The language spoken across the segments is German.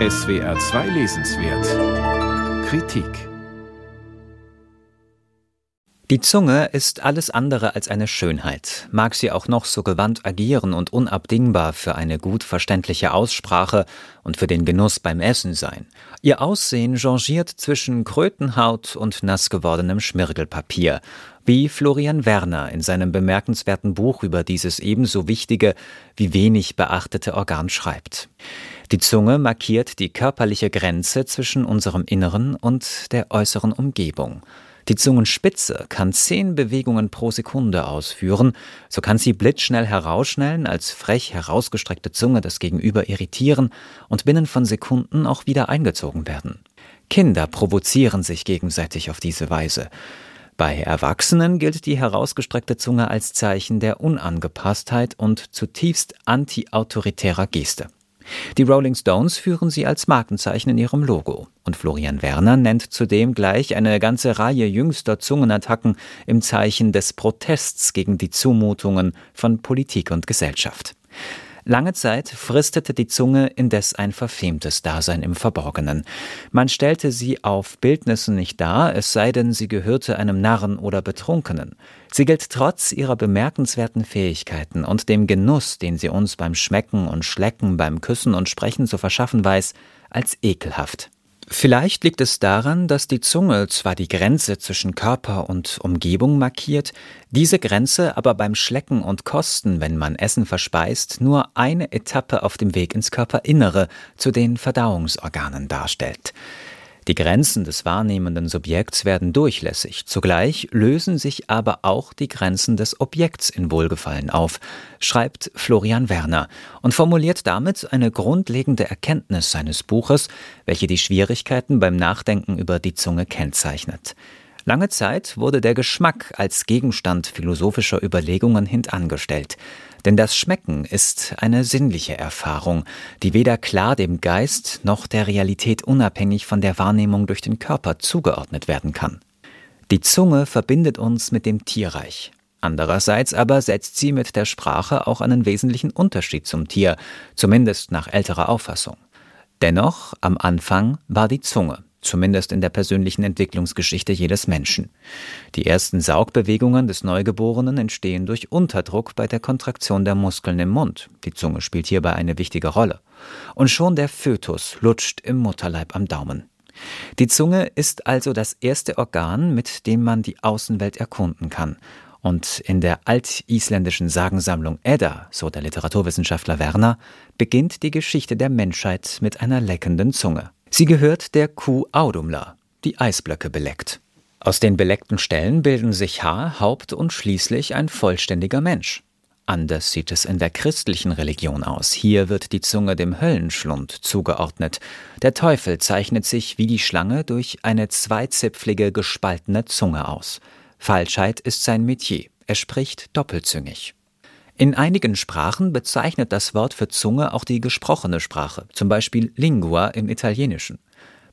SWR 2 Lesenswert Kritik Die Zunge ist alles andere als eine Schönheit, mag sie auch noch so gewandt agieren und unabdingbar für eine gut verständliche Aussprache und für den Genuss beim Essen sein. Ihr Aussehen changiert zwischen Krötenhaut und nass gewordenem Schmirgelpapier, wie Florian Werner in seinem bemerkenswerten Buch über dieses ebenso wichtige wie wenig beachtete Organ schreibt. Die Zunge markiert die körperliche Grenze zwischen unserem Inneren und der äußeren Umgebung. Die Zungenspitze kann zehn Bewegungen pro Sekunde ausführen, so kann sie blitzschnell herausschnellen, als frech herausgestreckte Zunge das Gegenüber irritieren und binnen von Sekunden auch wieder eingezogen werden. Kinder provozieren sich gegenseitig auf diese Weise. Bei Erwachsenen gilt die herausgestreckte Zunge als Zeichen der Unangepasstheit und zutiefst antiautoritärer Geste. Die Rolling Stones führen sie als Markenzeichen in ihrem Logo. Und Florian Werner nennt zudem gleich eine ganze Reihe jüngster Zungenattacken im Zeichen des Protests gegen die Zumutungen von Politik und Gesellschaft. Lange Zeit fristete die Zunge indes ein verfemtes Dasein im Verborgenen. Man stellte sie auf Bildnissen nicht dar, es sei denn, sie gehörte einem Narren oder Betrunkenen. Sie gilt trotz ihrer bemerkenswerten Fähigkeiten und dem Genuss, den sie uns beim Schmecken und Schlecken, beim Küssen und Sprechen zu verschaffen weiß, als ekelhaft. Vielleicht liegt es daran, dass die Zunge zwar die Grenze zwischen Körper und Umgebung markiert, diese Grenze aber beim Schlecken und Kosten, wenn man Essen verspeist, nur eine Etappe auf dem Weg ins Körperinnere zu den Verdauungsorganen darstellt. Die Grenzen des wahrnehmenden Subjekts werden durchlässig, zugleich lösen sich aber auch die Grenzen des Objekts in Wohlgefallen auf, schreibt Florian Werner und formuliert damit eine grundlegende Erkenntnis seines Buches, welche die Schwierigkeiten beim Nachdenken über die Zunge kennzeichnet. Lange Zeit wurde der Geschmack als Gegenstand philosophischer Überlegungen hintangestellt. Denn das Schmecken ist eine sinnliche Erfahrung, die weder klar dem Geist noch der Realität unabhängig von der Wahrnehmung durch den Körper zugeordnet werden kann. Die Zunge verbindet uns mit dem Tierreich. Andererseits aber setzt sie mit der Sprache auch einen wesentlichen Unterschied zum Tier, zumindest nach älterer Auffassung. Dennoch, am Anfang war die Zunge zumindest in der persönlichen Entwicklungsgeschichte jedes Menschen. Die ersten Saugbewegungen des Neugeborenen entstehen durch Unterdruck bei der Kontraktion der Muskeln im Mund. Die Zunge spielt hierbei eine wichtige Rolle. Und schon der Fötus lutscht im Mutterleib am Daumen. Die Zunge ist also das erste Organ, mit dem man die Außenwelt erkunden kann. Und in der altisländischen Sagensammlung Edda, so der Literaturwissenschaftler Werner, beginnt die Geschichte der Menschheit mit einer leckenden Zunge. Sie gehört der Kuh Audumla, die Eisblöcke beleckt. Aus den beleckten Stellen bilden sich Haar, Haupt und schließlich ein vollständiger Mensch. Anders sieht es in der christlichen Religion aus. Hier wird die Zunge dem Höllenschlund zugeordnet. Der Teufel zeichnet sich wie die Schlange durch eine zweizipflige, gespaltene Zunge aus. Falschheit ist sein Metier. Er spricht doppelzüngig. In einigen Sprachen bezeichnet das Wort für Zunge auch die gesprochene Sprache, zum Beispiel Lingua im Italienischen.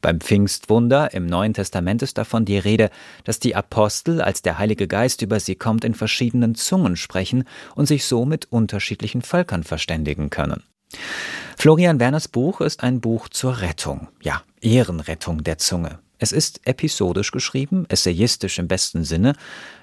Beim Pfingstwunder im Neuen Testament ist davon die Rede, dass die Apostel, als der Heilige Geist über sie kommt, in verschiedenen Zungen sprechen und sich so mit unterschiedlichen Völkern verständigen können. Florian Werners Buch ist ein Buch zur Rettung, ja, Ehrenrettung der Zunge. Es ist episodisch geschrieben, essayistisch im besten Sinne.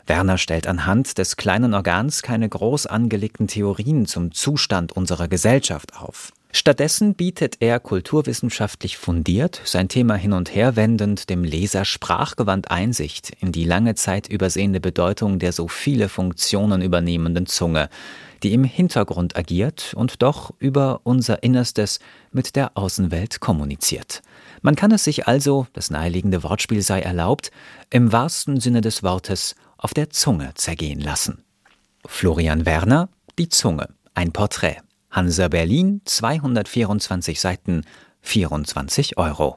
Werner stellt anhand des kleinen Organs keine groß angelegten Theorien zum Zustand unserer Gesellschaft auf. Stattdessen bietet er kulturwissenschaftlich fundiert, sein Thema hin und her wendend, dem Leser sprachgewandt Einsicht in die lange Zeit übersehende Bedeutung der so viele Funktionen übernehmenden Zunge, die im Hintergrund agiert und doch über unser Innerstes mit der Außenwelt kommuniziert. Man kann es sich also, das naheliegende Wortspiel sei erlaubt, im wahrsten Sinne des Wortes auf der Zunge zergehen lassen. Florian Werner, Die Zunge, ein Porträt. Hansa Berlin, 224 Seiten, 24 Euro.